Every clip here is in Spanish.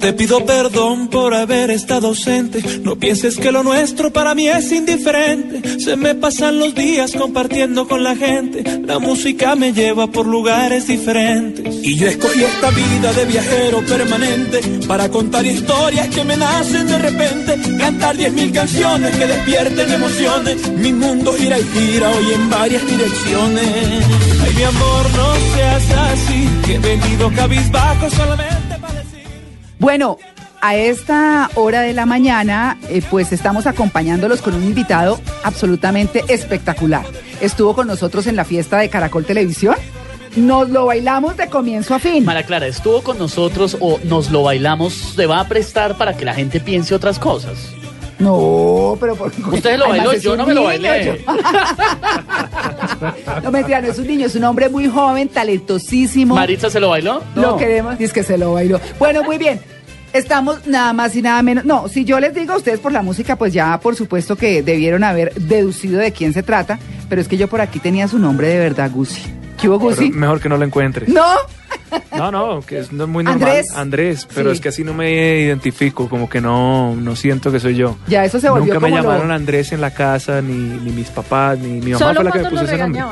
Te pido perdón por haber estado ausente. No pienses que lo nuestro para mí es indiferente. Se me pasan los días compartiendo con la gente. La música me lleva por lugares diferentes. Y yo escogí esta vida de viajero permanente para contar historias que me nacen de repente. Cantar diez mil canciones que despierten emociones. Mi mundo gira y gira hoy en varias direcciones. Ay, mi amor, no seas así. Que he venido cabizbajo solamente. Bueno, a esta hora de la mañana, eh, pues estamos acompañándolos con un invitado absolutamente espectacular. Estuvo con nosotros en la fiesta de Caracol Televisión. Nos lo bailamos de comienzo a fin. Mara Clara, ¿estuvo con nosotros o nos lo bailamos? ¿Se va a prestar para que la gente piense otras cosas? No, pero por Usted lo Además, bailó, yo no me lo bailé. yo- no mentira, no es un niño, es un hombre muy joven, talentosísimo. ¿Maritza se lo bailó? Lo queremos, y es que se lo bailó. Bueno, muy bien. Estamos nada más y nada menos. No, si yo les digo a ustedes por la música, pues ya por supuesto que debieron haber deducido de quién se trata. Pero es que yo por aquí tenía su nombre de verdad, Gusi. ¿Qué hubo, Pero Gusi? mejor que no lo encuentres. No. No, no, que es no es muy normal. Andrés. Andrés, pero Sí. es que así no me identifico, como que no, no siento que soy yo. Ya eso se volvió Nunca me lo- llamaron Andrés en la casa, ni, ni mis papás, ni mi mamá Solo fue la que me puso ese nombre.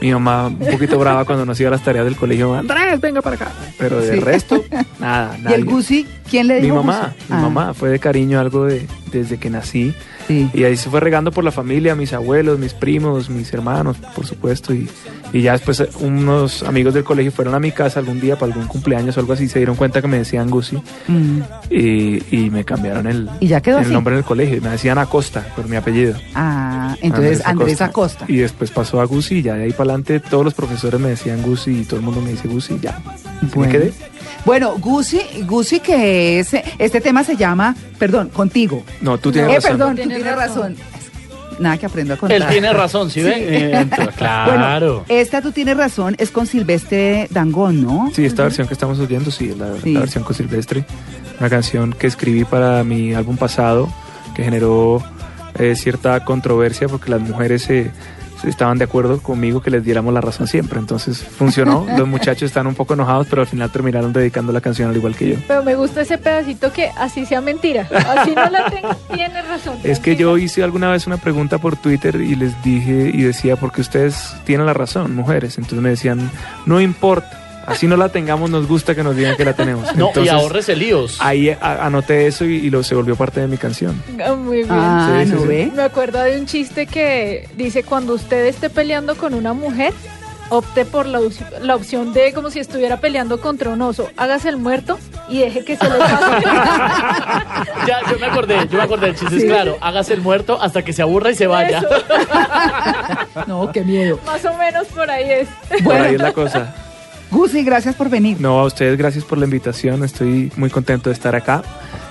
Mi mamá un poquito brava cuando nos iba a las tareas del colegio. Andrés, venga para acá. Pero de Sí. resto, nada, ¿Y nadie. el Gusi? ¿Quién le Mi dijo mamá, Gusi? mi Ah, mamá, fue de cariño algo de, desde que nací. Sí. Y ahí se fue regando por la familia, mis abuelos, mis primos, mis hermanos, por supuesto. Y, y ya después eh, unos amigos del colegio fueron a mi casa algún día para algún cumpleaños o algo así. Se dieron cuenta que me decían Gusi Mm. y, y me cambiaron el, Y ya quedó el así. nombre en el colegio. Me decían Acosta por mi apellido. Ah, entonces Andrés Acosta. Y después pasó a Gusi y ya de ahí para adelante todos los profesores me decían Gusi y todo el mundo me dice Gusi y ya. Bueno. me quedé. Bueno, Gusi, Gusi que es, este tema se llama, perdón, contigo. No, tú tienes eh, razón. perdón, tú Tienes tienes razón. razón. Nada que aprendo a contar. Él tiene razón, ¿sí, ve? Eh, claro. Bueno, esta tú tienes razón, es con Silvestre Dangón, ¿no? Sí, esta versión que estamos oyendo, sí, la, Sí. la versión con Silvestre. Una canción que escribí para mi álbum pasado, que generó eh, cierta controversia porque las mujeres se, se estaban de acuerdo conmigo que les diéramos la razón siempre. Entonces funcionó. Los muchachos están un poco enojados, pero al final terminaron dedicando la canción al igual que yo. Pero me gusta ese pedacito que así sea mentira. Así no la tengo. Tiene razón. Es que yo hice alguna vez una pregunta por Twitter y les dije y decía, porque ustedes tienen la razón, mujeres. Entonces me decían, no importa, así no la tengamos, nos gusta que nos digan que la tenemos. No, y Entonces, ahorrese líos. Ahí a- anoté eso y, y lo se volvió parte de mi canción. Ah, Muy bien. Ah, Sí, sí, ¿no sí. ve? Me acuerdo de un chiste que dice, cuando usted esté peleando con una mujer, opte por la, la opción de como si estuviera peleando contra un oso. Hágase el muerto y deje que se le pase. Ya, yo me acordé, yo me acordé. El chiste Sí. es claro. Hágase el muerto hasta que se aburra y se vaya. No, qué miedo. Más o menos por ahí es. Por ahí es la cosa. Gusi, gracias por venir. No, a ustedes gracias por la invitación. Estoy muy contento de estar acá.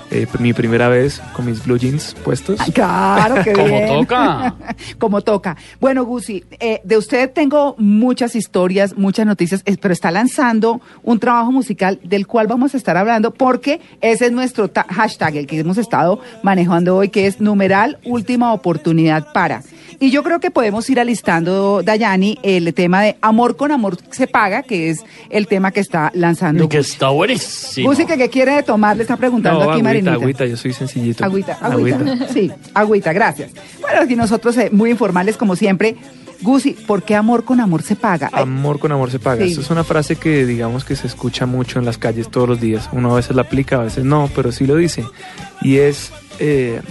Eh, mi primera vez con mis blue jeans puestos. Ay, claro, que Como bien. toca. Como toca. Bueno, Gusi, eh, de usted tengo muchas historias, muchas noticias, eh, pero está lanzando un trabajo musical del cual vamos a estar hablando porque ese es nuestro ta- hashtag, el que hemos estado manejando hoy, que es numeral última oportunidad para. Y yo creo que podemos ir alistando, Dayani, el tema de Amor con Amor se paga, que es el tema que está lanzando. Que está buenísimo. Gusi, que qué quiere tomar, le está preguntando No, aquí agüita, Marinita. agüita, yo soy sencillito. Agüita, agüita. Sí, agüita, gracias. Bueno, aquí nosotros eh, muy informales como siempre. Gusi, ¿por qué amor con amor se paga? Ay, Amor con amor se paga. Sí. Esto es una frase que digamos que se escucha mucho en las calles todos los días. Uno a veces la aplica, a veces no, pero sí lo dice. Y es eh,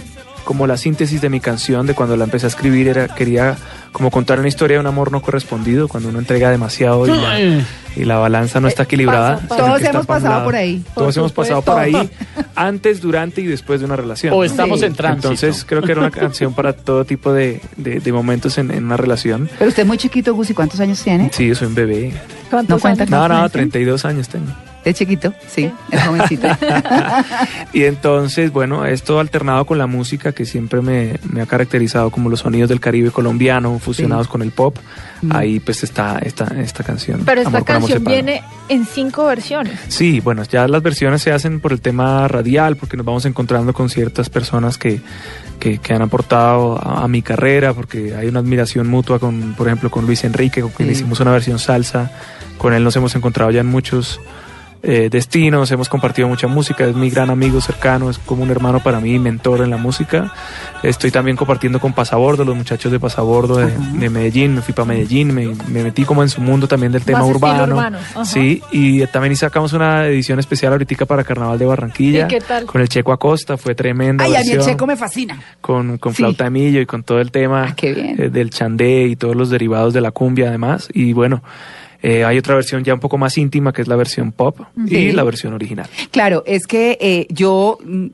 como la síntesis de mi canción, de cuando la empecé a escribir, era quería como contar una historia de un amor no correspondido, cuando uno entrega demasiado y la, y balanza no está Eh, equilibrada. pasa, pasa. sino Todos hemos pasado lado. por ahí. Todos hemos pasado por ahí antes, durante y después de una relación. O estamos Sí. en tránsito. Entonces creo que era una canción para todo tipo de, de- de momentos en, en una relación. Pero usted es muy chiquito, Gusi, ¿cuántos años tiene? Sí, yo soy un bebé. ¿Cuántos No cuenta años? No, no, influencia? 32 años tengo. Es chiquito, sí, es jovencito. Y entonces, bueno, esto alternado con la música que siempre me, me ha caracterizado como los sonidos del Caribe colombiano fusionados Sí. con el pop. Mm. Ahí pues está esta, esta canción. Pero esta Amor canción viene en cinco versiones. Sí, bueno, ya las versiones se hacen por el tema radial, porque nos vamos encontrando con ciertas personas que, que, que han aportado a, a mi carrera, porque hay una admiración mutua con, por ejemplo, con Luis Enrique, con quien Sí. hicimos una versión salsa. Con él nos hemos encontrado ya en muchos eh, destinos, hemos compartido mucha música, es mi gran amigo cercano, es como un hermano para mí, mentor en la música. Estoy también compartiendo con Pasabordo, los muchachos de Pasabordo de, de Medellín, me fui para Medellín, me, me metí como en su mundo también del tema Más urbano. urbano. Sí, y también sacamos una edición especial ahorita para Carnaval de Barranquilla. ¿Y qué tal? Con el Checo Acosta, fue tremenda. Ay, a mí el checo me fascina. con, con Sí. flauta millo y con todo el tema Ah, eh, del chandé y todos los derivados de la cumbia además. Y bueno, eh, hay otra versión ya un poco más íntima que es la versión pop y la versión original. Claro, es que eh, yo, mm,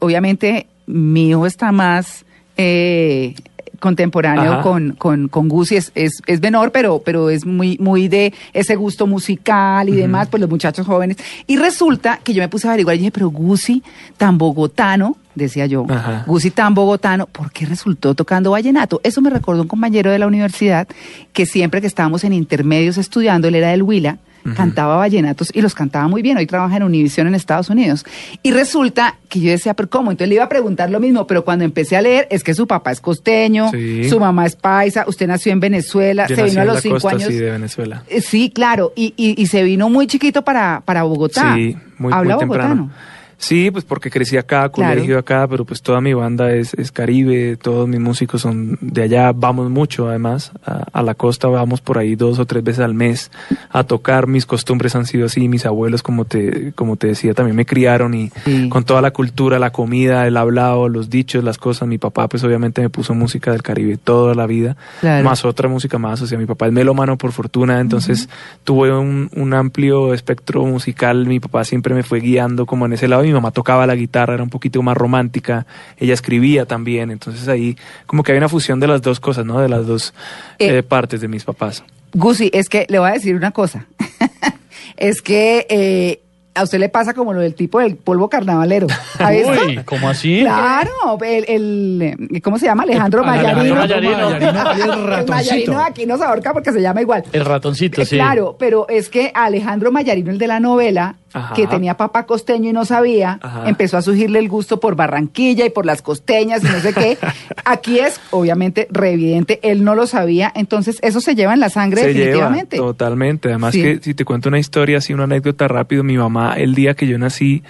obviamente, mi hijo está más eh, contemporáneo con, con, con Guzzi, es, es, es menor, pero, pero es muy, muy de ese gusto musical y demás, pues los muchachos jóvenes. Y resulta que yo me puse a averiguar y dije, pero Guzzi, tan bogotano, decía yo, Ajá. Guzzi tan bogotano, ¿por qué resultó tocando vallenato? Eso me recordó un compañero de la universidad que siempre que estábamos en intermedios estudiando, él era del Huila, cantaba vallenatos y los cantaba muy bien. Hoy trabaja en Univision en Estados Unidos. Y resulta que yo decía, ¿pero cómo? Entonces le iba a preguntar lo mismo, pero cuando empecé a leer, es que su papá es costeño, Sí. su mamá es paisa, usted nació en Venezuela, Yo se vino a los cinco costa, años. sí, de Venezuela. Eh, Sí, claro, y, y, y se vino muy chiquito para, para Bogotá. Sí, muy, Habla muy temprano. Sí, pues porque crecí acá, Claro. colegio acá, pero pues toda mi banda es, es Caribe, todos mis músicos son de allá, vamos mucho además a, a la costa, vamos por ahí dos o tres veces al mes a tocar, mis costumbres han sido así, mis abuelos como te, como te decía también me criaron y Sí. con toda la cultura, la comida, el hablado, los dichos, las cosas, mi papá pues obviamente me puso música del Caribe toda la vida, Claro. más otra música más, o sea, mi papá es melómano por fortuna, entonces tuve un, un amplio espectro musical, mi papá siempre me fue guiando como en ese lado, mi mamá tocaba la guitarra, era un poquito más romántica, ella escribía también, entonces ahí como que había una fusión de las dos cosas, ¿no? De las dos Eh, eh, partes de mis papás. Gusi, es que le voy a decir una cosa. es que eh, a usted le pasa como lo del tipo del polvo carnavalero. ¿Ha visto? Uy, ¿cómo así? Claro, el, el, eh, ¿cómo se llama? Alejandro Alejandro Mayarino. Mayarino. Mayarino, el El ratoncito. Mayarino aquí nos ahorca porque se llama igual. El ratoncito, Eh, sí. Claro, pero es que Alejandro Mayarino, el de la novela, Ajá. que tenía papá costeño y no sabía, Ajá. empezó a surgirle el gusto por Barranquilla y por las costeñas y no sé qué. Aquí es, obviamente, re evidente, él no lo sabía, entonces eso se lleva en la sangre Se lleva definitivamente. totalmente. Además Sí. que si te cuento una historia, así una anécdota rápido, mi mamá el día que yo nací,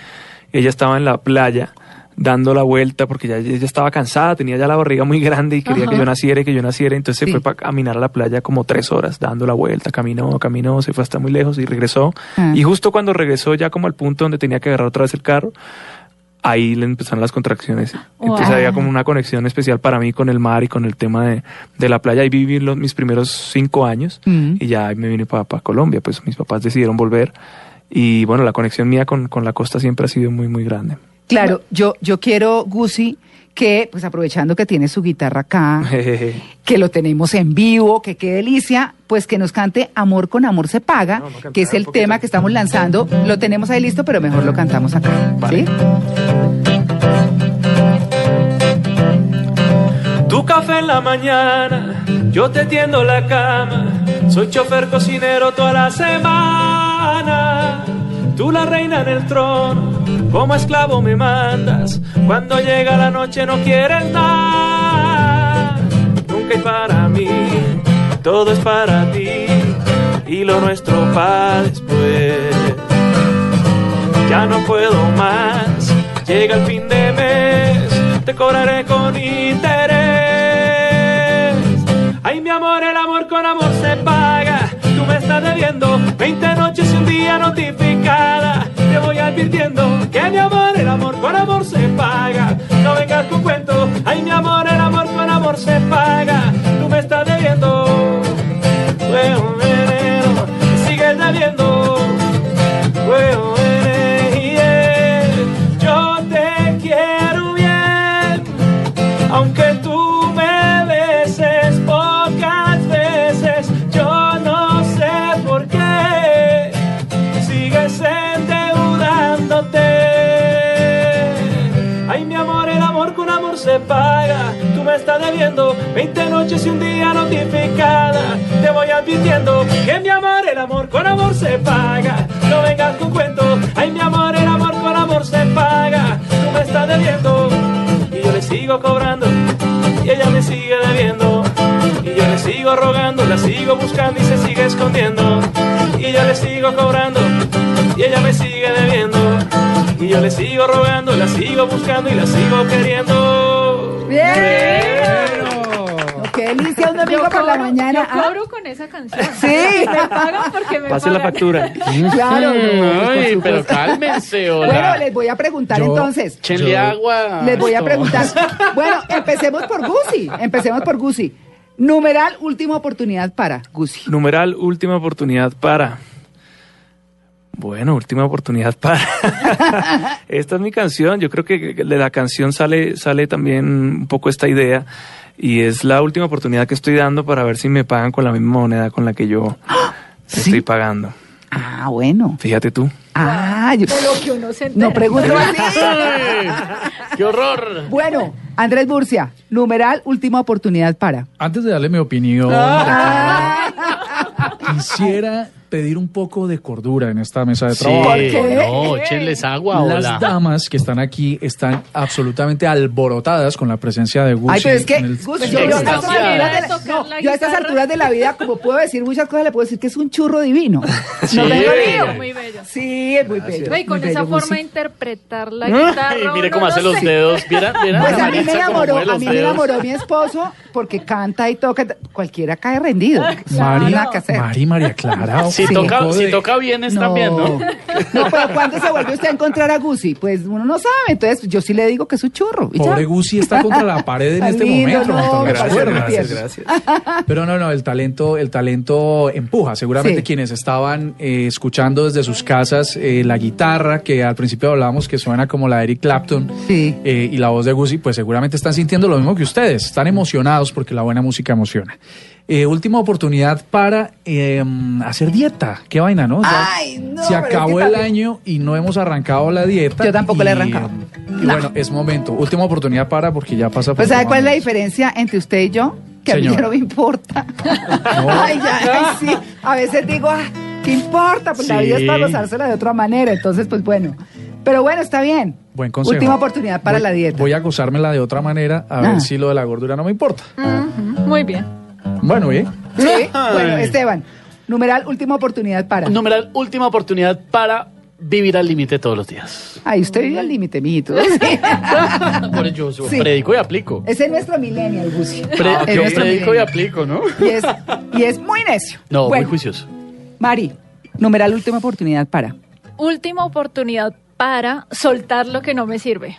ella estaba en la playa dando la vuelta porque ya ella estaba cansada, tenía ya la barriga muy grande y quería Ajá. que yo naciera y que yo naciera, entonces se fue para caminar a la playa como tres horas dando la vuelta, caminó, caminó, se fue hasta muy lejos y regresó. Ah. Y justo cuando regresó ya como al punto donde tenía que agarrar otra vez el carro, ahí le empezaron las contracciones. Entonces Wow. había como una conexión especial para mí con el mar y con el tema de, de la playa. Ahí viví los, mis primeros cinco años Mm. y ya me vine para Colombia. Pues mis papás decidieron volver y bueno, la conexión mía con, con la costa siempre ha sido muy, muy grande. Claro, yo, yo quiero, Gusi, que, pues aprovechando que tiene su guitarra acá, que lo tenemos en vivo, que qué delicia, pues que nos cante Amor con Amor se paga, que es el tema que estamos lanzando. Lo tenemos ahí listo, pero mejor lo cantamos acá. Vale. ¿Sí? Tu café en la mañana, yo te tiendo la cama. Soy chofer cocinero toda la semana. Tú la reina en el trono, como esclavo me mandas. Cuando llega la noche no quieres nada. Nunca hay para mí, todo es para ti. Y lo nuestro para después. Ya no puedo más, llega el fin de mes, te cobraré con interés. Ay, mi amor, el amor con amor se. Estás debiendo 20 noches y un día notificada. Te voy advirtiendo que mi amor, el amor con amor se paga. No vengas con cuento. Ay, mi amor, el amor con amor se paga. Tú me estás debiendo. Debiendo 20 noches y un día notificada. Te voy advirtiendo que mi amor, el amor con amor se paga. No vengas con cuento. Ay, mi amor, el amor con amor se paga. Tú me estás debiendo y yo le sigo cobrando. Y ella me sigue debiendo. Y yo le sigo rogando, la sigo buscando y se sigue escondiendo. Y yo le sigo cobrando. y ella me sigue debiendo. Y yo le sigo rogando, la sigo buscando y la sigo queriendo. ¡Bien! No, qué delicia un domingo Yo por la mañana. Yo Ah, cobro con esa canción. Sí. Me pagan porque me Pase la factura. claro. no, pues, por Ay, pero supuesto. cálmense, hola. Bueno, les voy a preguntar Yo- entonces. Échenle Yo- agua. Les voy a Esto. preguntar. Bueno, empecemos por Gusi. Empecemos por Gusi. Numeral, última oportunidad para Gusi. Numeral, última oportunidad para. Bueno, última oportunidad para. esta es mi canción. Yo creo que de la canción sale, sale también un poco esta idea. Y es la última oportunidad que estoy dando para ver si me pagan con la misma moneda con la que yo ¿Sí? estoy pagando. Ah, bueno. Fíjate tú. Ah, yo De lo que uno se entera. no pregunto así. ¡Qué horror! Bueno, Andrés Burcia, numeral, última oportunidad para. Antes de darle mi opinión, Ah, quisiera pedir un poco de cordura en esta mesa de Sí, trabajo. ¿Por qué? no, échenles agua, Las hola. damas que están aquí están absolutamente alborotadas con la presencia de Gucci. Ay, pero es que, el- Gusi, yo, yo a estas Extasiada. alturas de la- Tocar no, yo a estas alturas de la vida, como puedo decir muchas cosas, le puedo decir que es un churro divino. Sí. No lío. bello, muy bello. Sí, es muy bello. No, y con muy esa bello, forma de interpretar la guitarra. Ay, mire cómo no hace los sé. dedos. ¿Viera, viera Pues a mí me enamoró, a mí me enamoró mi esposo porque canta y toca, cualquiera cae rendido. Mari. Mari, María Clara. Si, toca, si toca bien, está bien, ¿no? No, pero ¿cuándo se vuelve usted a encontrar a Gusi? Pues uno no sabe, entonces yo sí le digo que es un churro. y. Pobre Gucci está contra la pared en este lindo, momento. no, gracias, tierno. gracias. Pero no, no, el talento, el talento empuja. Seguramente Sí. quienes estaban eh, escuchando desde sus casas eh, la guitarra, que al principio hablábamos que suena como la de Eric Clapton, Sí. eh, y la voz de Guzzi, pues seguramente están sintiendo lo mismo que ustedes. Están emocionados porque la buena música emociona. Eh, última oportunidad para eh, hacer dieta. Qué vaina, ¿no? Ya Ay, no, se acabó el también- año y no hemos arrancado la dieta. Yo tampoco la he y, arrancado. Y bueno, es momento. Última oportunidad para porque ya pasa por Pues ¿sabe cuál es la diferencia entre usted y yo? Que a mí ya no me importa. Ay, ya, ay, sí. A veces digo, ah, ¿qué importa? Pues la vida es para gozársela de otra manera. Entonces, pues bueno. Pero bueno, está bien. Buen consejo. Última oportunidad para Voy- la dieta. Voy a gozármela de otra manera, a Ah. ver si lo de la gordura no me importa. Muy bien. Bueno, ¿eh? Sí. Bueno, Esteban, numeral, última oportunidad para. Numeral, última oportunidad para vivir al límite todos los días. Ay, usted vive al límite, mijito. Sí. Por ello, yo Sí. predico y aplico. Ese es nuestro millennial, Gusi. Pre- Es yo nuestro predico y millennial. aplico, ¿no? Y es, y es muy necio. No, Bueno, muy juicioso. Mari, numeral, última oportunidad para. Última oportunidad para soltar lo que no me sirve.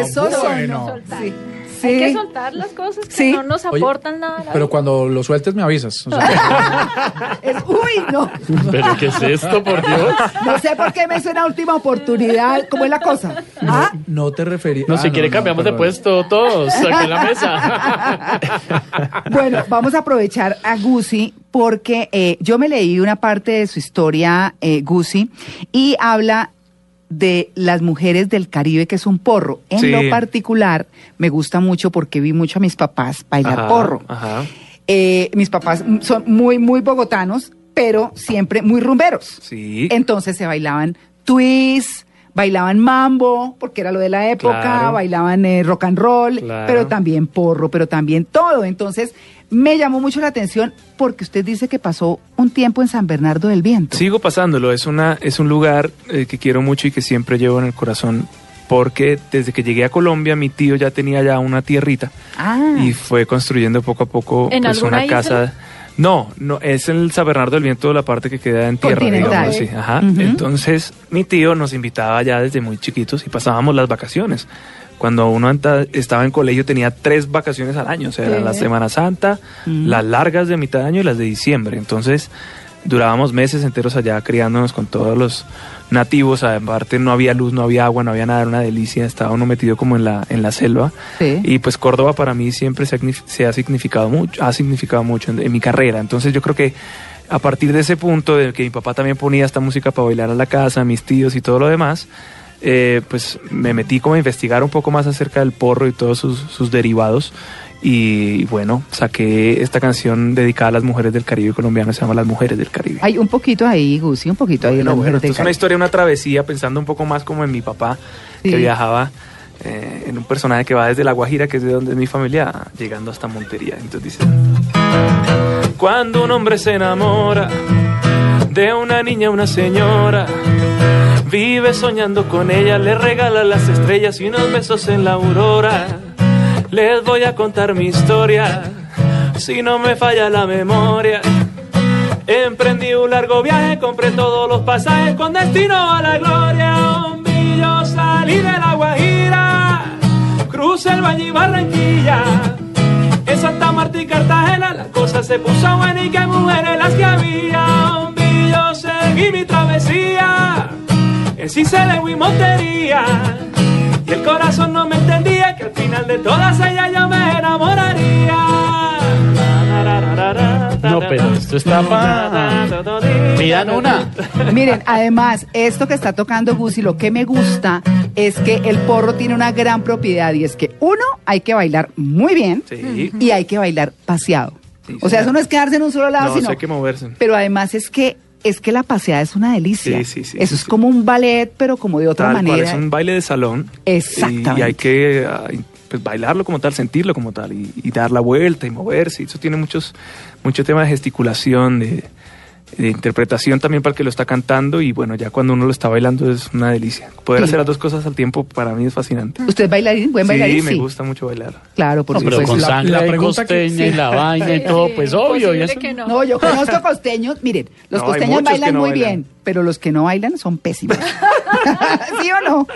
Eso son. Soltar. Sí. Hay que soltar las cosas que Sí. no nos Oye, aportan nada. a la Pero cuando lo sueltes me avisas. O sea, Es- uy, no. ¿Pero qué es esto, por Dios? No sé por qué me suena última oportunidad. ¿Cómo es la cosa? ¿Ah? no te referí. No, ah, si quiere cambiamos de puesto todos aquí en la mesa. Bueno, vamos a aprovechar a Gusi porque eh, yo me leí una parte de su historia, eh, Gusi, y habla de las mujeres del Caribe, que es un porro. En Sí. lo particular, me gusta mucho porque vi mucho a mis papás bailar Ajá, porro. Ajá. Eh, mis papás son muy, muy bogotanos, pero siempre muy rumberos. Sí. Entonces se bailaban twist, bailaban mambo, porque era lo de la época, Claro. bailaban eh, rock and roll, Claro. pero también porro, pero también todo. Entonces me llamó mucho la atención porque usted dice que pasó un tiempo en San Bernardo del Viento. Sigo pasándolo, es, una, es un lugar eh, que quiero mucho y que siempre llevo en el corazón porque desde que llegué a Colombia mi tío ya tenía ya una tierrita Ah, y fue construyendo poco a poco ¿En pues, una isla? casa. No, no, es el San Bernardo del Viento, la parte que queda en tierra, digamos, sí, ajá. Entonces, mi tío nos invitaba ya desde muy chiquitos y pasábamos las vacaciones. Cuando uno estaba en colegio tenía tres vacaciones al año, o sea, Sí. la Semana Santa, las largas de mitad de año y las de diciembre. Entonces, durábamos meses enteros allá criándonos con todos los nativos, aparte no había luz, no había agua, no había nada, era una delicia, estaba uno metido como en la, en la selva. sí. Y pues Córdoba para mí siempre se ha, signif- se ha significado mucho, ha significado mucho en, en mi carrera. Entonces yo creo que a partir de ese punto de que mi papá también ponía esta música para bailar a la casa, mis tíos y todo lo demás, eh, pues me metí como a investigar un poco más acerca del porro y todos sus, sus derivados. Y bueno, saqué esta canción dedicada a las mujeres del Caribe colombiano, se llama Las Mujeres del Caribe. Hay un poquito ahí, Gusi, un poquito ahí. Bueno, bueno, esto es una historia, una travesía, pensando un poco más como en mi papá, Sí. que viajaba eh, en un personaje que va desde La Guajira, que es de donde es mi familia, llegando hasta Montería. Entonces dice, cuando un hombre se enamora, de una niña una señora. Vive soñando con ella, le regala las estrellas y unos besos en la aurora. Les voy a contar mi historia, si no me falla la memoria. Emprendí un largo viaje, compré todos los pasajes con destino a la gloria. Un yo salí de la Guajira, crucé el Valle y Barranquilla. En Santa Marta y Cartagena la cosa se puso buena y que mujeres las que había. Un yo seguí mi travesía, en Cicele y Montería. El corazón no me entendía que al final de todas ellas yo me enamoraría. No, pero esto está. Pidan una. Miren, además, esto que está tocando Gusi, lo que me gusta es que el porro tiene una gran propiedad y es que uno, hay que bailar muy bien Sí. y hay que bailar paseado. Sí, o sea, sí. eso no es quedarse en un solo lado, No, sino hay que moverse. Pero además es que es que la paseada es una delicia. Sí, sí, sí, Eso es como un ballet, pero como de otra Tal cual, manera. es un baile de salón. Exactamente. Y, y hay que ah, pues, bailarlo como tal, sentirlo como tal, y, y dar la vuelta y moverse. Eso tiene muchos, mucho tema de gesticulación, de, de interpretación también para el que lo está cantando. Y bueno, ya cuando uno lo está bailando es una delicia. Poder Sí. hacer las dos cosas al tiempo para mí es fascinante. ¿Usted es bailarín? ¿Buen bailarín? Sí, me gusta mucho bailar. Claro, por No, pero con la- sangre la que- costeña y la vaina y todo, pues obvio. y Imposible eso- que no. No, yo conozco costeños, miren, los No, costeños bailan muy bailan. bien, pero los que no bailan son pésimos. ¿Sí o no?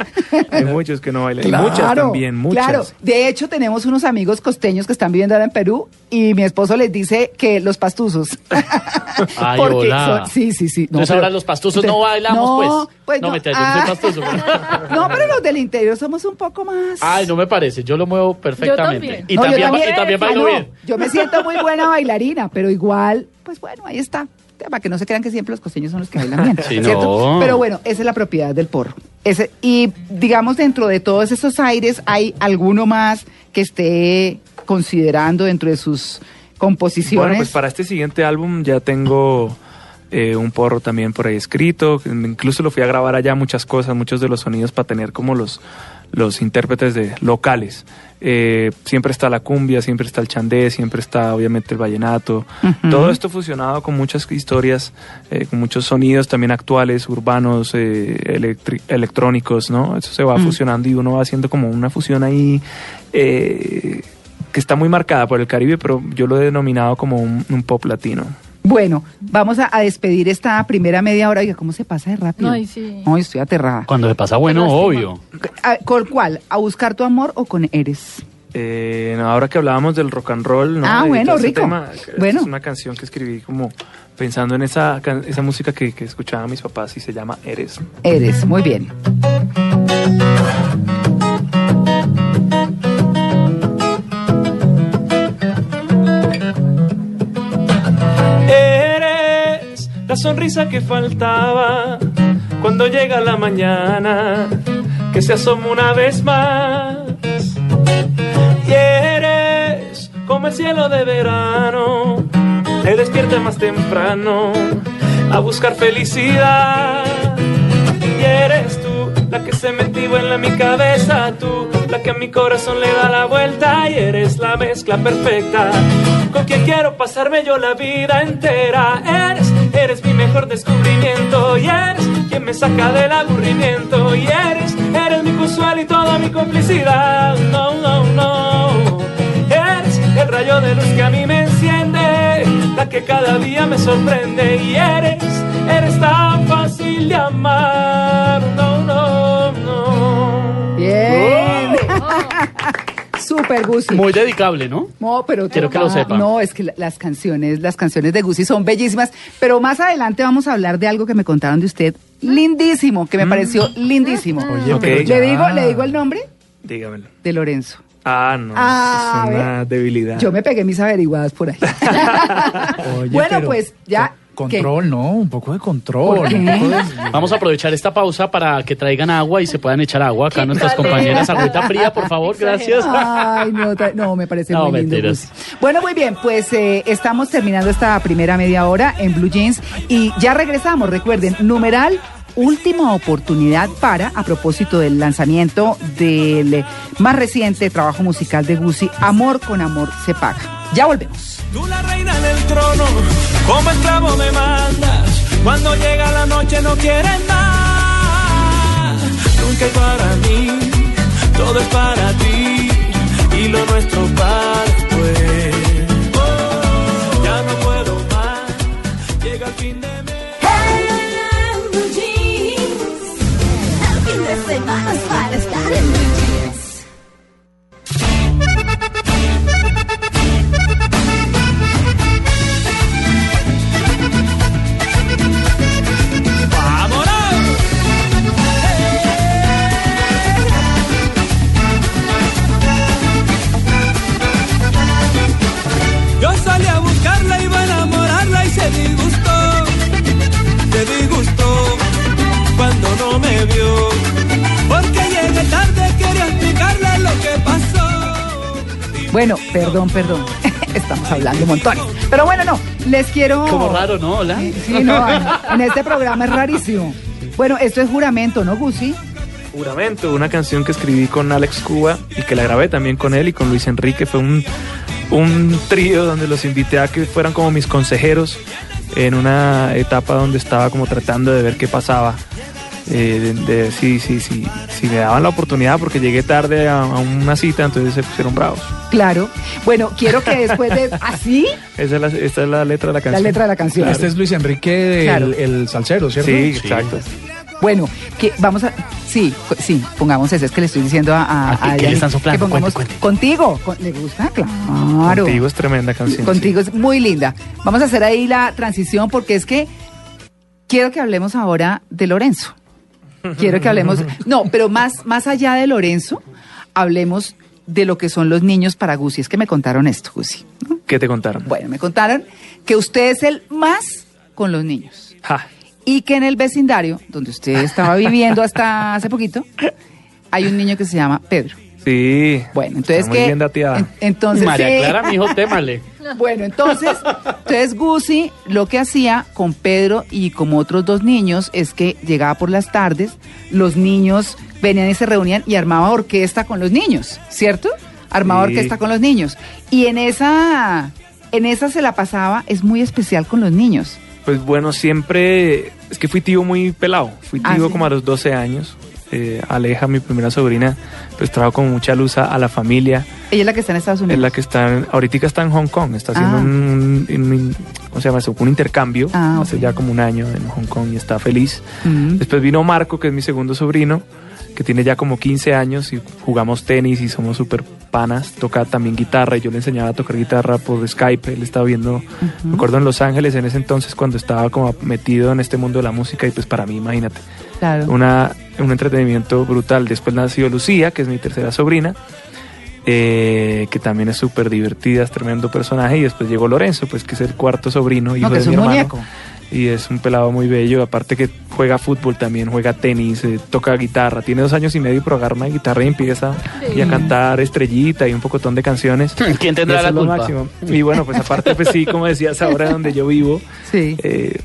Hay muchos que no bailan. Y muchas también, muchas. Claro, de hecho tenemos unos amigos costeños que están viviendo ahora en Perú y mi esposo les dice que los pastuzos. Ay, Porque hola. son- sí, sí, sí. Entonces ahora los pastuzos no bailamos, no, pues. No, no, yo no ah. soy pastuso. no, pero los del interior somos un poco más. Ay, no me parece, yo lo muevo perfectamente. también. Y, No, yo también, y también Ah, bailo no, bien. Yo me siento muy buena bailarina, pero igual, pues bueno, ahí está. Para que no se crean que siempre los costeños son los que bailan bien. Sí, ¿cierto? no. Pero bueno, esa es la propiedad del porro. Ese, y digamos, dentro de todos esos aires, ¿hay alguno más que esté considerando dentro de sus composiciones? Bueno, pues para este siguiente álbum ya tengo eh, un porro también por ahí escrito. Incluso lo fui a grabar allá muchas cosas, muchos de los sonidos para tener como los, los intérpretes de locales. Eh, siempre está la cumbia, siempre está el chandé, siempre está obviamente el vallenato. Todo esto fusionado con muchas historias, eh, con muchos sonidos también actuales, urbanos, eh, electrónicos, ¿no? Eso se va Mm. fusionando y uno va haciendo como una fusión ahí. eh, que está muy marcada por el Caribe, pero yo lo he denominado como un, un pop latino. Bueno, vamos a, a despedir esta primera media hora. Oiga, ¿cómo se pasa de rápido? Ay, sí. Ay, estoy aterrada. Cuando se pasa bueno, obvio. ¿A- ¿Con cuál? ¿A buscar tu amor o con Eres? Eh, no, ahora que hablábamos del rock and roll, ¿no? Ah, bueno, rico. tema, Bueno. Es una canción que escribí como pensando en esa, esa música que, que escuchaban mis papás y se llama Eres. Eres, muy bien. Sonrisa que faltaba cuando llega la mañana, que se asoma una vez más. Y eres como el cielo de verano, te despierta más temprano a buscar felicidad. Y eres tú la que se metió en la mi cabeza, tú la que a mi corazón le da la vuelta y eres la mezcla perfecta con quien quiero pasarme yo la vida entera. Eres, eres mi mejor descubrimiento y eres quien me saca del aburrimiento y eres, eres mi consuelo y toda mi complicidad. No, no, no. Eres el rayo de luz que a mí me enciende, la que cada día me sorprende y eres, eres tan fácil de amar. No, no, no. Bien. Super Gusi. Muy dedicable, ¿no? No, pero Quiero que lo sepa. No, es que la- las canciones, las canciones de Gusi son bellísimas, pero más adelante vamos a hablar de algo que me contaron de usted lindísimo, que me pareció lindísimo. Oye, Ok. pero ¿Le ya- digo, le digo el nombre Dígamelo. de Lorenzo. Ah, no, Ah, es una debilidad. Yo me pegué mis averiguadas por ahí. Oye, bueno, pero pues ya. Control, ¿no? Un poco de control. ¿Por qué? un poco de- Vamos a aprovechar esta pausa para que traigan agua y se puedan echar agua acá ¿Qué nuestras compañeras. Agüita fría, por favor, gracias. Ay, no, no, me parece No, muy lindo. Bueno, muy bien, pues eh, estamos terminando esta primera media hora en Blue Jeans y ya regresamos. Recuerden, numeral última oportunidad para, a propósito del lanzamiento del más reciente trabajo musical de Gucci, Amor con Amor se paga. Ya volvemos. Tú la reina en el trono, como esclavo me mandas. Cuando llega la noche no quieren más. Nunca hay para mí, todo es para ti y lo nuestro para Bueno, perdón, perdón. Estamos hablando montones. Pero bueno, no, les quiero... Como raro, ¿no? Hola. Sí, no, en, en este programa es rarísimo. Bueno, esto es juramento, ¿no, Gusi? Juramento, una canción que escribí con Alex Cuba y que la grabé también con él y con Luis Enrique. Fue un, un trío donde los invité a que fueran como mis consejeros en una etapa donde estaba como tratando de ver qué pasaba. Eh, de, de si, si, si, si me daban la oportunidad porque llegué tarde a, a una cita, entonces se pusieron bravos. Claro. Bueno, quiero que después de... ¿Así? Esa es la, esta es la letra de la La canción. letra de la canción. Este es Luis Enrique del Claro. el salsero, ¿cierto? Sí, exacto. Bueno, que vamos a... Sí, sí, pongamos eso. Es que le estoy diciendo a... a, ¿A qué- a le Yanni están soplando? Que pongamos Cuente, cuente. contigo. con- ¿Le gusta? Claro. Contigo es tremenda canción. Contigo es muy linda. Vamos a hacer ahí la transición porque es que quiero que hablemos ahora de Lorenzo. Quiero que hablemos, no, pero más, más allá de Lorenzo, hablemos de lo que son los niños para Gusi. Es que me contaron esto, Gusi. ¿Qué te contaron? Bueno, me contaron que usted es el más con los niños Ja. y que en el vecindario donde usted estaba viviendo hasta hace poquito, hay un niño que se llama Pedro. Sí. Bueno, entonces Está muy que bien dateada. en- entonces María sí. Clara, mi hijo, témale. Bueno, entonces, entonces Gusi lo que hacía con Pedro y como otros dos niños es que llegaba por las tardes, los niños venían y se reunían y armaba orquesta con los niños, ¿cierto? Armaba Sí. orquesta con los niños. Y en esa, en esa se la pasaba, es muy especial con los niños. Pues bueno, siempre es que fui tío muy pelado. Fui tío Ah, ¿sí? como a los 12 años. Eh, Aleja, mi primera sobrina, pues trajo con mucha luz a, a la familia. Ella es la que está en Estados Es Unidos. la que está, ahorita está en Hong Kong, está haciendo Ah. un, un- un- ¿cómo se llama eso? Un intercambio Ah, hace ya como un año en Hong Kong y está feliz. Mm. Después vino Marco, que es mi segundo sobrino, que tiene ya como 15 años y jugamos tenis y somos súper panas. Toca también guitarra y yo le enseñaba a tocar guitarra por Skype. Él estaba viendo, me acuerdo en Los Ángeles en ese entonces cuando estaba como metido en este mundo de la música y pues para mí, imagínate, Claro. una, un entretenimiento brutal. Después nació Lucía, que es mi tercera sobrina, eh, que también es súper divertida, es tremendo personaje. Y después llegó Lorenzo, pues que es el cuarto sobrino, hijo que de es mi un hermano. muñeco. Y es un pelado muy bello, aparte que juega fútbol también, juega tenis, eh, toca guitarra. Tiene dos años y medio pero agarra una guitarra y empieza y a cantar estrellita y un pocotón de canciones. ¿Quién Y tendrá la lo culpa? máximo. Y bueno, pues aparte, pues sí, como decías ahora donde yo vivo, Sí. eh,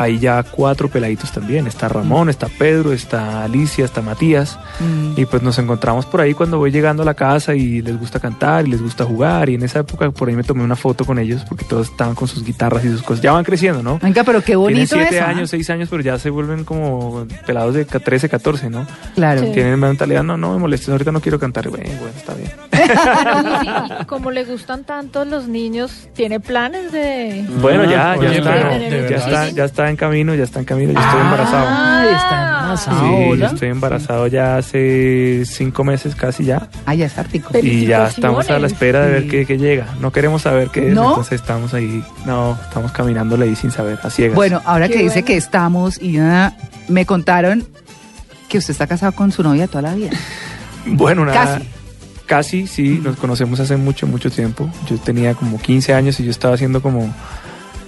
hay ya cuatro peladitos también. Está Ramón, está Pedro, está Alicia, está Matías. Mm. Y pues nos encontramos por ahí cuando voy llegando a la casa y les gusta cantar y les gusta jugar. Y en esa época por ahí me tomé una foto con ellos porque todos estaban con sus guitarras y sus cosas. Ya van creciendo, ¿no? Venga, pero qué Tienen bonito siete eso. ¿ah? años, seis años, pero ya se vuelven como pelados de 13, 14, ¿no? Claro. Sí. Tienen mentalidad, no, no me molestes, ahorita no quiero cantar. Bueno, bueno, está bien. Y como le gustan tanto los niños, ¿tiene planes de...? Bueno, ya, ya Oye, está, pero, ¿de ya está, ya está en camino, ya está en camino, ya estoy embarazado. Ah, está embarazado. Sí, hola. estoy embarazado ya hace cinco meses casi ya. Ah, ya está artico. Y ya estamos a la espera de ver qué, qué llega. No queremos saber qué es, ¿No? entonces estamos ahí. No, estamos caminándole ahí sin saber, a ciegas. Bueno, ahora Qué que dice que estamos y ah, me contaron que usted está casado con su novia toda la vida. bueno una, casi. Casi, sí, nos conocemos hace mucho, mucho tiempo. Yo tenía como 15 años y yo estaba haciendo como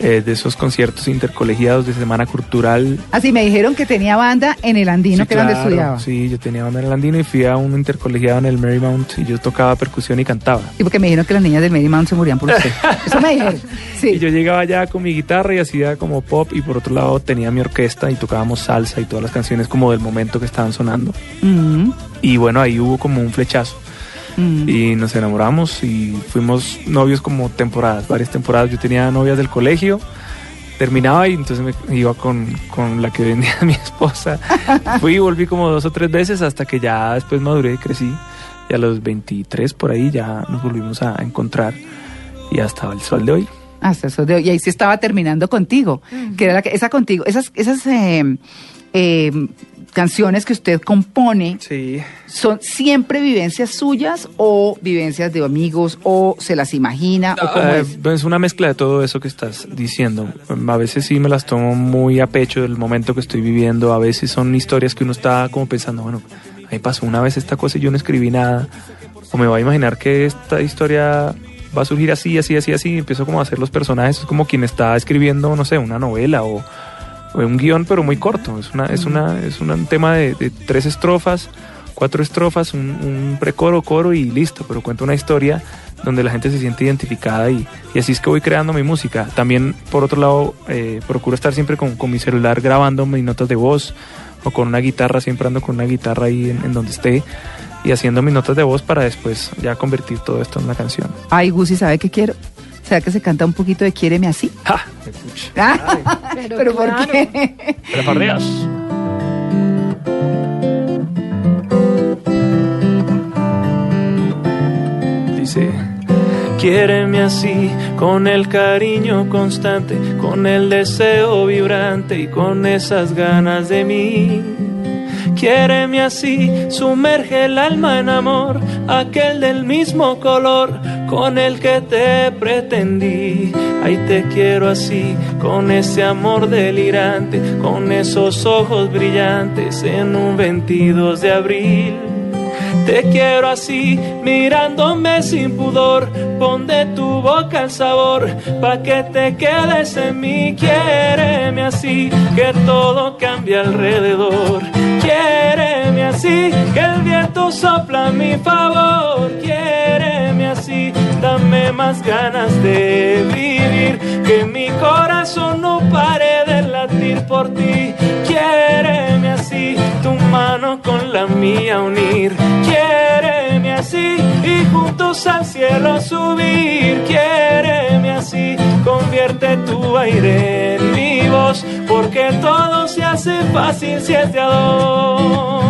eh, de esos conciertos intercolegiados de Semana Cultural. Así me dijeron que tenía banda en el Andino, Sí, que era donde estudiaba. Sí, yo tenía banda en el Andino y fui a un intercolegiado en el Marymount y yo tocaba percusión y cantaba. Y porque me dijeron que las niñas del Marymount se morían por usted. Eso me dijeron. Y Sí. yo llegaba allá con mi guitarra y hacía como pop y por otro lado tenía mi orquesta y tocábamos salsa y todas las canciones como del momento que estaban sonando. Mm, Y bueno, ahí hubo como un flechazo mm. y nos enamoramos y fuimos novios como temporadas, varias temporadas. Yo tenía novias del colegio, terminaba y entonces me iba con, con la que vendía mi esposa. Fui y volví como dos o tres veces hasta que ya después maduré y crecí. Y a los 23 por ahí ya nos volvimos a encontrar y hasta el sol de hoy. Hasta eso de hoy. Y ahí sí estaba terminando contigo, que era la que, esa contigo, esas, esas eh, eh, canciones que usted compone, Sí. ¿son siempre vivencias suyas o vivencias de amigos o se las imagina o cómo Eh, es? es una mezcla de todo eso que estás diciendo. A veces sí me las tomo muy a pecho del momento que estoy viviendo. A veces son historias que uno está como pensando, bueno, a mí pasó una vez esta cosa y yo no escribí nada. O me voy a imaginar que esta historia va a surgir así, así, así, así. Y empiezo como a hacer los personajes. Es como quien está escribiendo, no sé, una novela o un guion, pero muy corto. Es, una, es, una, es un tema de, de tres estrofas, cuatro estrofas, un, un precoro, coro y listo. Pero cuento una historia donde la gente se siente identificada y, y así es que voy creando mi música. También, por otro lado, eh, procuro estar siempre con, con mi celular grabando mis notas de voz o con una guitarra, siempre ando con una guitarra ahí en, en donde esté y haciendo mis notas de voz para después ya convertir todo esto en una canción. Ay, Gusi, ¿sabe qué quiero? ¿Será que se canta un poquito de Quiéreme así? ¡Ja! Ah, Pero ¿Pero por qué? Preparados. Dice, quiéreme así, con el cariño constante, con el deseo vibrante y con esas ganas de mí. Quiéreme así, sumerge el alma en amor, aquel del mismo color con el que te pretendí. Ay, te quiero así, con ese amor delirante, con esos ojos brillantes en un 22 de abril. Te quiero así, mirándome sin pudor. Pon de tu boca el sabor, pa' que te quedes en mí. Quiéreme así, que todo cambie alrededor. Quiéreme así, que el viento sopla a mi favor. Quiéreme así, dame más ganas de vivir. Que mi corazón no pare de latir por ti. Quiéreme tu mano con la mía unir. Quiéreme así y juntos al cielo subir. Quiéreme así, convierte tu aire en mi voz, porque todo se hace fácil si es de a dos.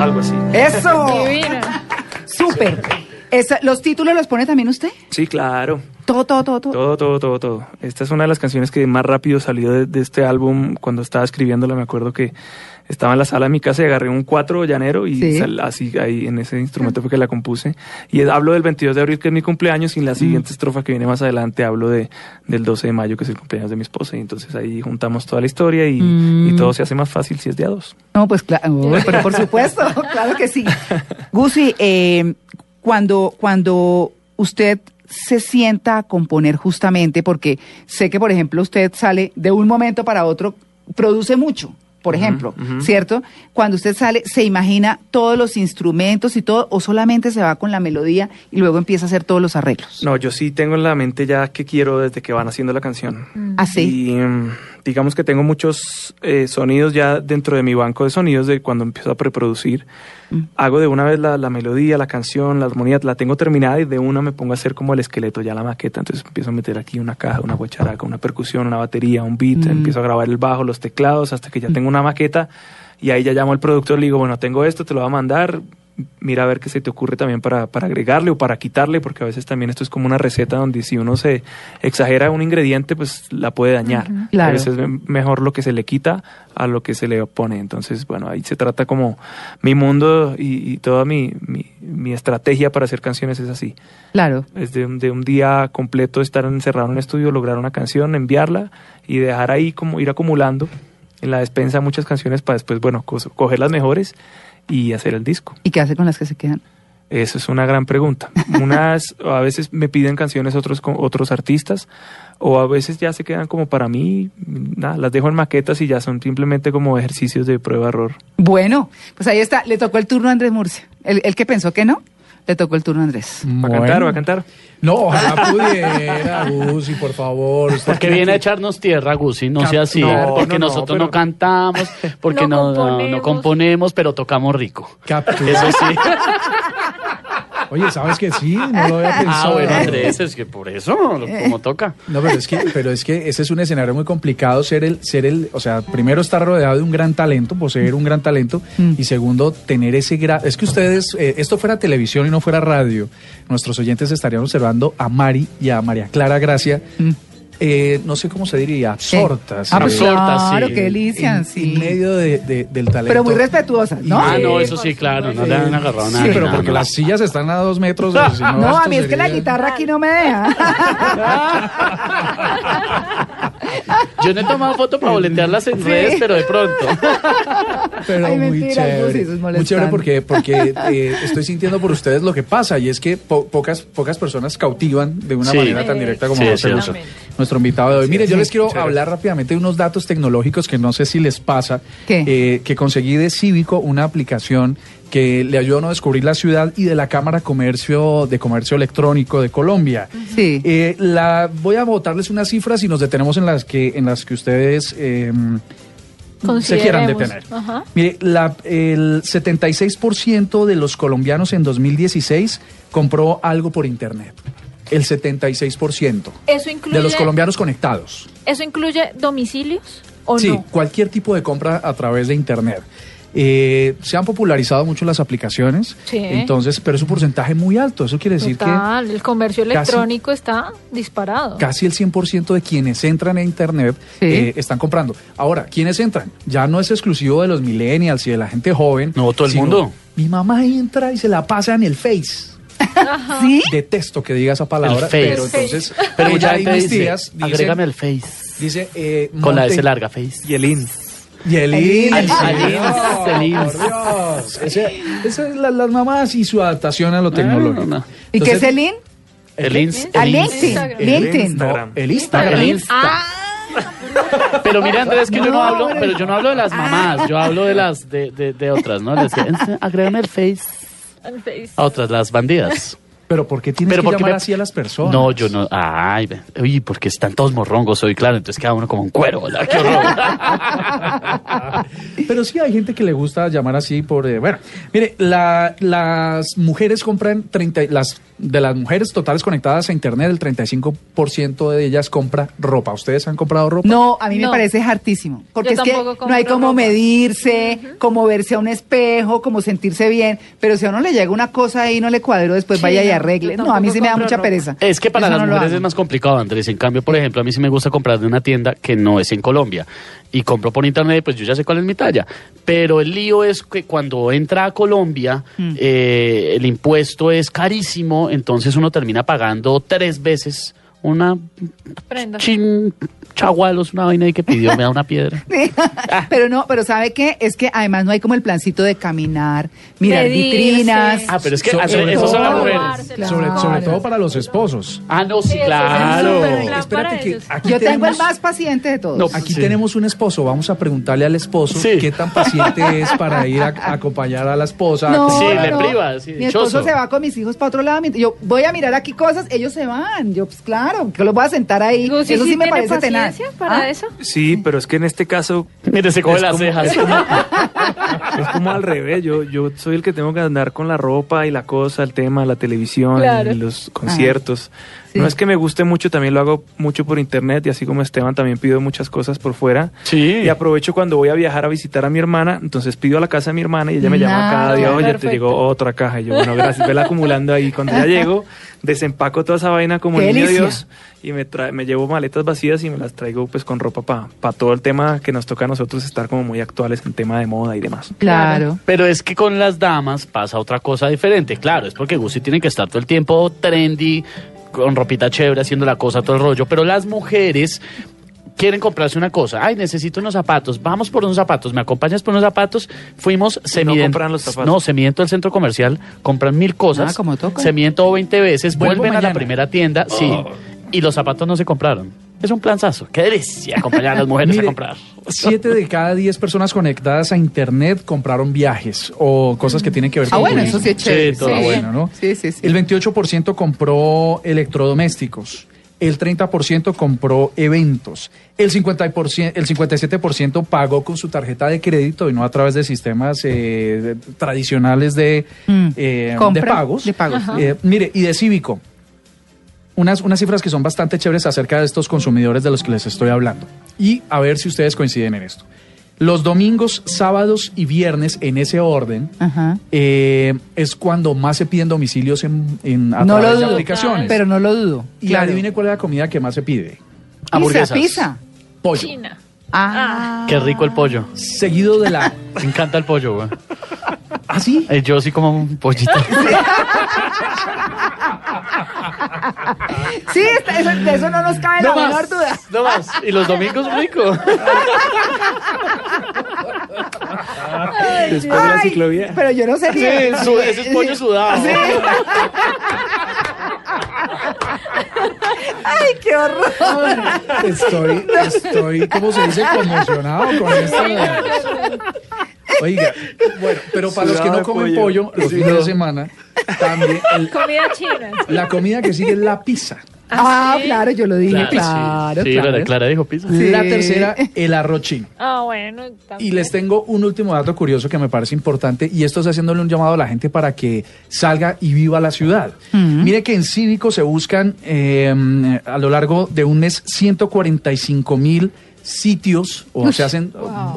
Algo así. ¡Eso! Divina. ¡Súper! ¿Los títulos los pone también usted? Sí, claro. Todo, todo, todo, todo. Todo, todo, todo, todo. Esta es una de las canciones que más rápido salió de, de este álbum. Cuando estaba escribiéndola, me acuerdo que estaba en la sala de mi casa y agarré un 4 llanero y Sí. sal- así ahí en ese instrumento fue que la compuse. Y hablo del 22 de abril, que es mi cumpleaños, y en la siguiente estrofa que viene más adelante hablo de, del 12 de mayo, que es el cumpleaños de mi esposa. Y entonces ahí juntamos toda la historia y, Mm. y todo se hace más fácil si es de a dos. No, pues claro, oh, pero por supuesto, claro que sí. Gusi, eh, cuando, cuando usted se sienta a componer justamente, porque sé que, por ejemplo, usted sale de un momento para otro, produce mucho, por ejemplo. ¿cierto? Cuando usted sale, ¿se imagina todos los instrumentos y todo, o solamente se va con la melodía y luego empieza a hacer todos los arreglos? No, yo sí tengo en la mente ya que quiero desde que van haciendo la canción. Así. Y mm, digamos que tengo muchos eh, sonidos ya dentro de mi banco de sonidos de cuando empiezo a preproducir. Mm. Hago de una vez la, la melodía, la canción, la armonía, la tengo terminada y de una me pongo a hacer como el esqueleto, ya la maqueta. Entonces empiezo a meter aquí una caja, una guacharaca, una percusión, una batería, un beat. Mm. Empiezo a grabar el bajo, los teclados, hasta que ya tengo una maqueta. Y ahí ya llamo al productor, le digo, bueno, tengo esto, te lo voy a mandar. Mira a ver qué se te ocurre también para, para agregarle o para quitarle, porque a veces también esto es como una receta donde si uno se exagera un ingrediente, pues la puede dañar. Claro. A veces es mejor lo que se le quita a lo que se le pone. Entonces, bueno, ahí se trata como mi mundo y, y toda mi, mi, mi estrategia para hacer canciones es así. Claro. Es de, un- de un día completo estar encerrado en un estudio, lograr una canción, enviarla y dejar ahí como ir acumulando en la despensa muchas canciones para después, bueno, co- coger las mejores y hacer el disco. ¿Y qué hace con las que se quedan? Eso es una gran pregunta. Unas, a veces me piden canciones otros, otros artistas, o a veces ya se quedan como para mí, nada, las dejo en maquetas y ya son simplemente como ejercicios de prueba-error. Bueno, pues ahí está, le tocó el turno a Andrés Murcia. El, el que pensó que no, le tocó el turno a Andrés. ¿Va a cantar? ¿Va a cantar? No, ojalá pudiera, Gusi, por favor. Usted Porque viene a echarnos tierra, Gusi, no sea así. No, porque no, no, nosotros pero- no cantamos, porque No no, no- no componemos. componemos, pero tocamos rico. Captura. Eso sí. Oye, ¿sabes que sí? No lo había Ah, pensado. bueno, Andrés, es que por eso, lo- como toca. No, pero es que, pero es que ese es un escenario muy complicado ser el, ser el, o sea, primero estar rodeado de un gran talento, poseer un gran talento, y segundo, tener ese gran, es que ustedes, eh, esto fuera televisión y no fuera radio, nuestros oyentes estarían observando a Mari y a María Clara Gracia, eh, no sé cómo se diría, absortas. Ah, pues Absortas, claro, sí. qué delicia, en, sí. en medio de- de- del talento. Pero muy respetuosas, ¿no? Ah, Sí, no, eso sí, claro, no le han agarrado Sí, nada. pero nada, porque las sillas están a dos metros. si no, No, a mí es que la guitarra aquí no me deja. Yo no he tomado foto para boletearlas en Sí. redes, pero de pronto. Pero Ay, muy mentira, chévere. Muy chévere porque, porque eh, estoy sintiendo por ustedes lo que pasa y es que po- pocas, pocas personas cautivan de una Sí. manera tan directa como Sí. Gus, nuestro invitado de hoy. Mire, yo les quiero Chévere. hablar rápidamente de unos datos tecnológicos que no sé si les pasa, ¿Qué? eh, que conseguí de Cívico, una aplicación que le ayuda a uno a descubrir la ciudad y de la Cámara Comercio de Comercio Electrónico de Colombia. Sí. Eh, la, voy a botarles unas cifras y nos detenemos en las que, en las que ustedes eh, se quieran detener. Ajá. Mire, la- el 76% de los colombianos en 2016 compró algo por Internet. El 76% ¿Eso incluye, de los colombianos conectados. ¿Eso incluye domicilios o sí, no? cualquier tipo de compra a través de Internet. Eh, se han popularizado mucho las aplicaciones, Sí. entonces, pero es un porcentaje muy alto. Eso quiere decir Total, el comercio casi- electrónico está disparado. que casi el 100% de quienes entran a Internet Sí. eh, están comprando. Ahora, ¿quiénes entran? Ya no es exclusivo de los millennials y de la gente joven. No, todo el mundo. Mi mamá entra y se la pasa en el Face. ¿Sí? Detesto que diga esa palabra, El Face. pero entonces, Pero ella mucha y gente mis dice, agrégame el Face. dice, eh, Con la S larga, Face. Y el IN. Y el INS. INS. El INS, INS. Esas son las, mamás y su adaptación a lo tecnológico. no. ¿Y qué es el IN? El INS. Ah, el INS. LinkedIn. Instagram. LinkedIn. Instagram. El Instagram. El. Ah, Pero mira, Andrés, que yo no hablo, pero- pero yo no hablo de las mamás, yo hablo de las de, de, de otras, ¿no? Les que, agrégame el Face. El Face. A otras, las bandidas. Pero ¿por qué tienes Pero que ¿por qué llamar me- así a las personas? No, yo no. Ay, uy, porque están todos morrongos hoy, claro. Entonces queda uno como un cuero, ¿verdad? Qué horror. Pero sí hay gente que le gusta llamar así por... eh, bueno, mire, la- las mujeres compran 30... Las, de las mujeres totales conectadas a Internet, el 35% de ellas compra ropa. ¿Ustedes han comprado ropa? No, a mí me parece hartísimo. Porque Yo es que no hay como ropa. medirse, como verse a un espejo, como sentirse bien. Pero si a uno le llega una cosa ahí y no le cuadró, después Sí, vaya y arregle. No, a mí sí me da mucha ropa. pereza. Es que para Eso las no mujeres es más complicado, Andrés. En cambio, por ejemplo, a mí sí me gusta comprar de una tienda que no es en Colombia. Y compro por internet, pues yo ya sé cuál es mi talla. Pero el lío es que cuando entra a Colombia, Mm. eh, el impuesto es carísimo, entonces uno termina pagando tres veces una Prenda. chin chagualos, una vaina ahí que pidió, me da una piedra. Sí. pero no, pero ¿sabe qué? Es que además no hay como el plancito de caminar, mirar Medirse. vitrinas. Ah, pero es que So- sobre eso son las todo- mujeres. Claro. Sobre, sobre todo para los esposos. Ah, no, sí, es claro. Espérate que aquí Yo tengo el tenemos- más paciente de todos. No, Aquí Sí. tenemos un esposo, vamos a preguntarle al esposo Sí. qué tan paciente es para ir a, a acompañar a la esposa. No, Sí, le no. priva, sí, Mi esposo se va con mis hijos para otro lado. Yo voy a mirar aquí cosas, ellos se van. Yo, pues claro, que los voy a sentar ahí. Gusi, Eso sí, me tiene parece tenaz. para ¿Ah? eso? Sí, pero es que en este caso Mire, se coge las como- cejas. es como- es como al revés. Yo, yo soy el que tengo que andar con la ropa y la cosa, el tema, la televisión, Claro. y los conciertos. Sí. No es que me guste mucho, también lo hago mucho por internet y así como Esteban también pido muchas cosas por fuera. Sí. Y aprovecho cuando voy a viajar a visitar a mi hermana, entonces pido a la casa de mi hermana y ella me llama Ah, cada día, oye, perfecto. te llegó otra caja. Y yo, bueno, gracias, vela acumulando ahí. Cuando ya llego, desempaco toda esa vaina como Qué niño. Dios y me, trae, me llevo maletas vacías y me las traigo pues con ropa para todo el tema que nos toca a nosotros estar como muy actuales en tema de moda y demás. Claro. Pero es que con las damas pasa otra cosa diferente. Claro, es porque Gucci tiene que estar todo el tiempo trendy, con ropita chévere, haciendo la cosa, todo el rollo. Pero las mujeres quieren comprarse una cosa. Ay, necesito unos zapatos. Vamos por unos zapatos. ¿Me acompañas por unos zapatos? Fuimos, se no miden. compran los zapatos. No, se miden todo el centro comercial, compran mil cosas. Ah, como toca. Se miden todo 20 veces, vuelven a la primera tienda, sí. Oh. Y los zapatos no se compraron. Es un planzazo. Qué delicia acompañar a las mujeres Mire, a comprar. Siete de cada diez personas conectadas a Internet compraron viajes o cosas que tienen que ver Ah, con bueno, turismo. eso sí es chévere. Sí, todo Ah, Sí. bueno, ¿no? Sí, sí, sí. El 28% compró electrodomésticos. el 30% compró eventos, el, 50%, el 57% pagó con su tarjeta de crédito y no a través de sistemas eh, tradicionales de, Mm. eh, de pagos. de pagos. Eh, mire, y de Cívico, unas, unas cifras que son bastante chéveres acerca de estos consumidores de los que les estoy hablando. Y a ver si ustedes coinciden en esto. Los domingos, sábados y viernes, en ese orden, Ajá. eh, es cuando más se piden domicilios en, en- a No través lo de dudo, aplicaciones. pero no lo dudo. y Claro. adivine cuál es la comida que más se pide. Pizza, Hamburguesas. pizza. Pollo. China. Ah. Qué rico el pollo. Seguido de la... Me encanta el pollo, güey. ¿Ah, sí? Eh, Yo sí como un pollito. Sí, está- eso- de eso no nos cabe la menor duda. No más. Y los domingos rico. Después de la Ay, ciclovía. Pero yo no sé Sí, su- ese es pollo sudado. Ay, qué horror. Estoy, estoy, ¿cómo se dice? Conmocionado con esto. Oiga, bueno, pero para los que no comen pollo. pollo, los Sí, fines no. de semana, también el- Comida china. la comida que sigue es la pizza. Ah, sí? claro, yo lo dije, Claro, claro, sí. Sí, claro. Clara, Clara dijo pizza. Sí. La tercera, el arroz chino. Ah, bueno. Y también. les tengo un último dato curioso que me parece importante y esto es haciéndole un llamado a la gente para que salga y viva la ciudad. Mire que en Cívico se buscan eh, a lo largo de un mes 145 mil sitios o se hacen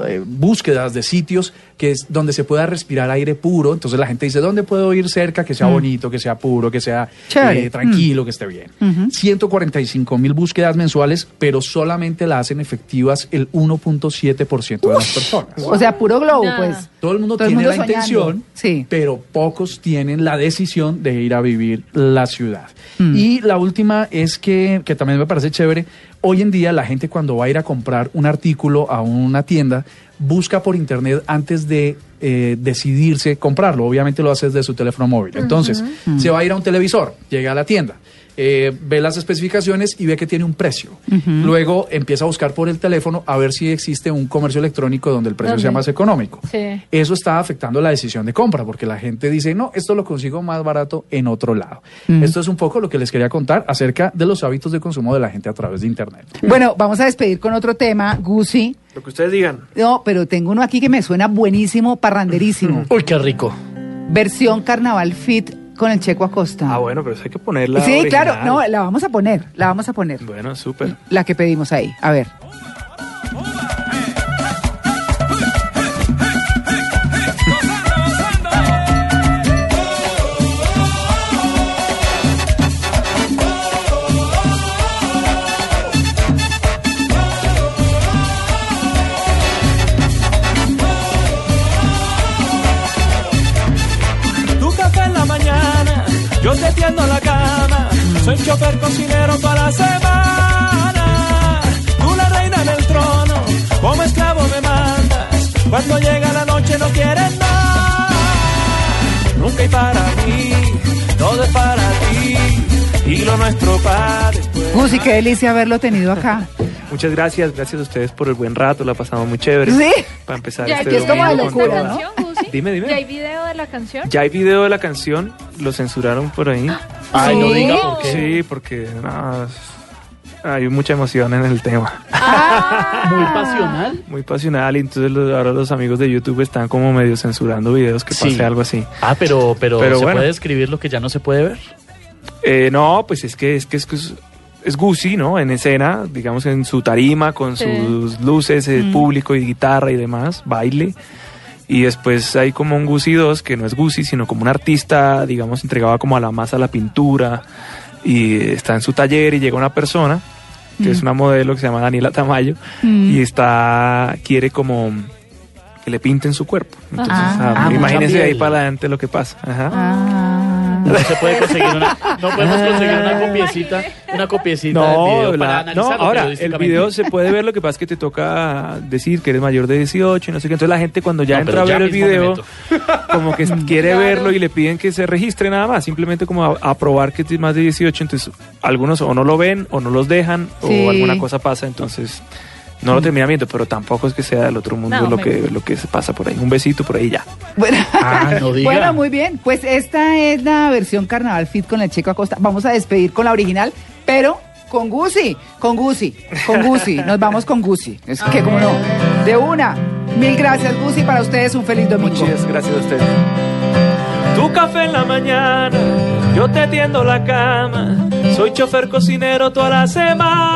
eh, búsquedas de sitios que es donde se pueda respirar aire puro. Entonces la gente dice, ¿dónde puedo ir cerca que sea bonito, que sea puro, que sea eh, tranquilo, que esté bien? 145 mil búsquedas mensuales, pero solamente la hacen efectivas el 1.7% de las personas. O sea, puro globo, pues. Todo el mundo Todo el tiene mundo la soñando. intención, Sí. pero pocos tienen la decisión de ir a vivir la ciudad. Mm. Y la última es que, que también me parece chévere, hoy en día la gente cuando va a ir a comprar un artículo a una tienda, busca por internet antes de eh, decidirse comprarlo. Obviamente lo hace desde su teléfono móvil. Entonces, se va a ir a un televisor, llega a la tienda. Eh, ve las especificaciones y ve que tiene un precio. Luego empieza a buscar por el teléfono a ver si existe un comercio electrónico donde el precio sea más económico. Sí. Eso está afectando la decisión de compra, porque la gente dice, no, esto lo consigo más barato en otro lado. Esto es un poco lo que les quería contar acerca de los hábitos de consumo de la gente a través de Internet. Bueno, vamos a despedir con otro tema, Gucci. Lo que ustedes digan. No, pero tengo uno aquí que me suena buenísimo, parranderísimo. Uy, qué rico. Versión Carnaval Fit con el Checo Acosta. Ah, bueno, pero eso hay que ponerla. sí, original. claro, no, la vamos a poner, la vamos a poner. Bueno, súper. La que pedimos ahí. A ver. Chofer cocinero para la semana. Tú la reina del trono, como esclavo me mandas. Cuando llega la noche no quieres nada. Nunca hay para mí, todo es para ti. Y lo nuestro para después. Gucci, qué delicia haberlo tenido acá. Muchas gracias, gracias a ustedes por el buen rato, la pasamos muy chévere. Sí. Para empezar Ya este es como de locura, ¿no? canción? Dime, dime. ¿Ya hay video de la canción? Ya hay video de la canción, lo censuraron por ahí. Ay, no ¿Sí? diga por qué. Sí, porque no, hay mucha emoción en el tema. Ah. Muy pasional. Muy pasional y entonces los- ahora los amigos de YouTube están como medio censurando videos que Sí. pase algo así. Ah, pero, pero, Pero ¿se bueno. puede escribir lo que ya no se puede ver? Eh, no, pues es que es que es, que es, es Gucci, ¿no? En escena, digamos en su tarima con Sí. sus luces, el público y guitarra y demás, baile. Y después hay como un Gucci 2 que no es Gucci, sino como un artista, digamos, entregaba como a la masa la pintura y está en su taller y llega una persona que es una modelo que se llama Daniela Tamayo y está quiere como que le pinten su cuerpo. Entonces, Ah, ah, mucha imagínense ahí para adelante lo que pasa. Ajá. Ah. No se puede conseguir una, no podemos conseguir una copiecita, una copiecita del No, video la- para no, analizarlo ahora el video se puede ver, lo que pasa es que te toca decir que eres mayor de 18 y no sé qué. Entonces la gente cuando ya No, entra a ver el video, como que quiere Claro. verlo y le piden que se registre nada más, simplemente como a, a probar que es más de 18. Entonces algunos o no lo ven o no los dejan Sí. o alguna cosa pasa, entonces no lo terminan viendo, pero tampoco es que sea del otro mundo No, lo me- que lo que se pasa por ahí. Un besito por ahí ya. Bueno, Ah, no diga. bueno, muy bien. Pues esta es la versión Carnaval Fit con el Checo Acosta. Vamos a despedir con la original, pero Con Gusi, con Gusi, con Gusi. Nos vamos con Gusi. Es que, como no, de una. Mil gracias, Gusi. Para ustedes, un feliz domingo. Muchas gracias a ustedes. Tu café en la mañana, yo te tiendo la cama. Soy chofer cocinero toda la semana.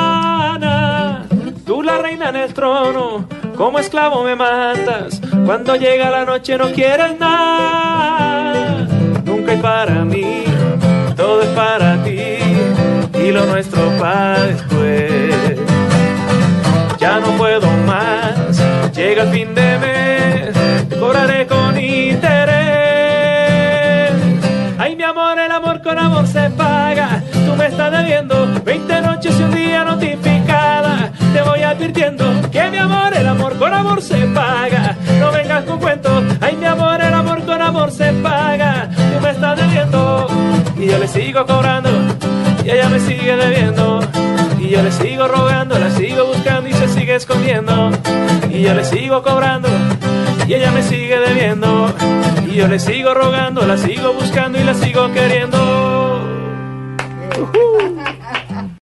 Tú la reina en el trono, como esclavo me matas. Cuando llega la noche no quieres nada. Nunca hay para mí, todo es para ti. Y lo nuestro para después. Ya no puedo más, llega el fin de mes, cobraré con interés. Ay, mi amor, el amor con amor se paga. Tú me estás debiendo 20 noches y un día. Te voy advirtiendo que mi amor, el amor con amor se paga. No vengas con cuentos. Ay, mi amor, el amor con amor se paga. Tú me estás debiendo y yo le sigo cobrando y ella me sigue debiendo. Y yo le sigo rogando, la sigo buscando y se sigue escondiendo. Y yo le sigo cobrando y ella me sigue debiendo. Y yo le sigo rogando, la sigo buscando y la sigo queriendo. Ujú.